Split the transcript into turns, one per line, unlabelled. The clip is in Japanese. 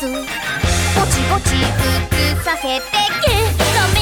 ずぼちぼち復させてゲけ」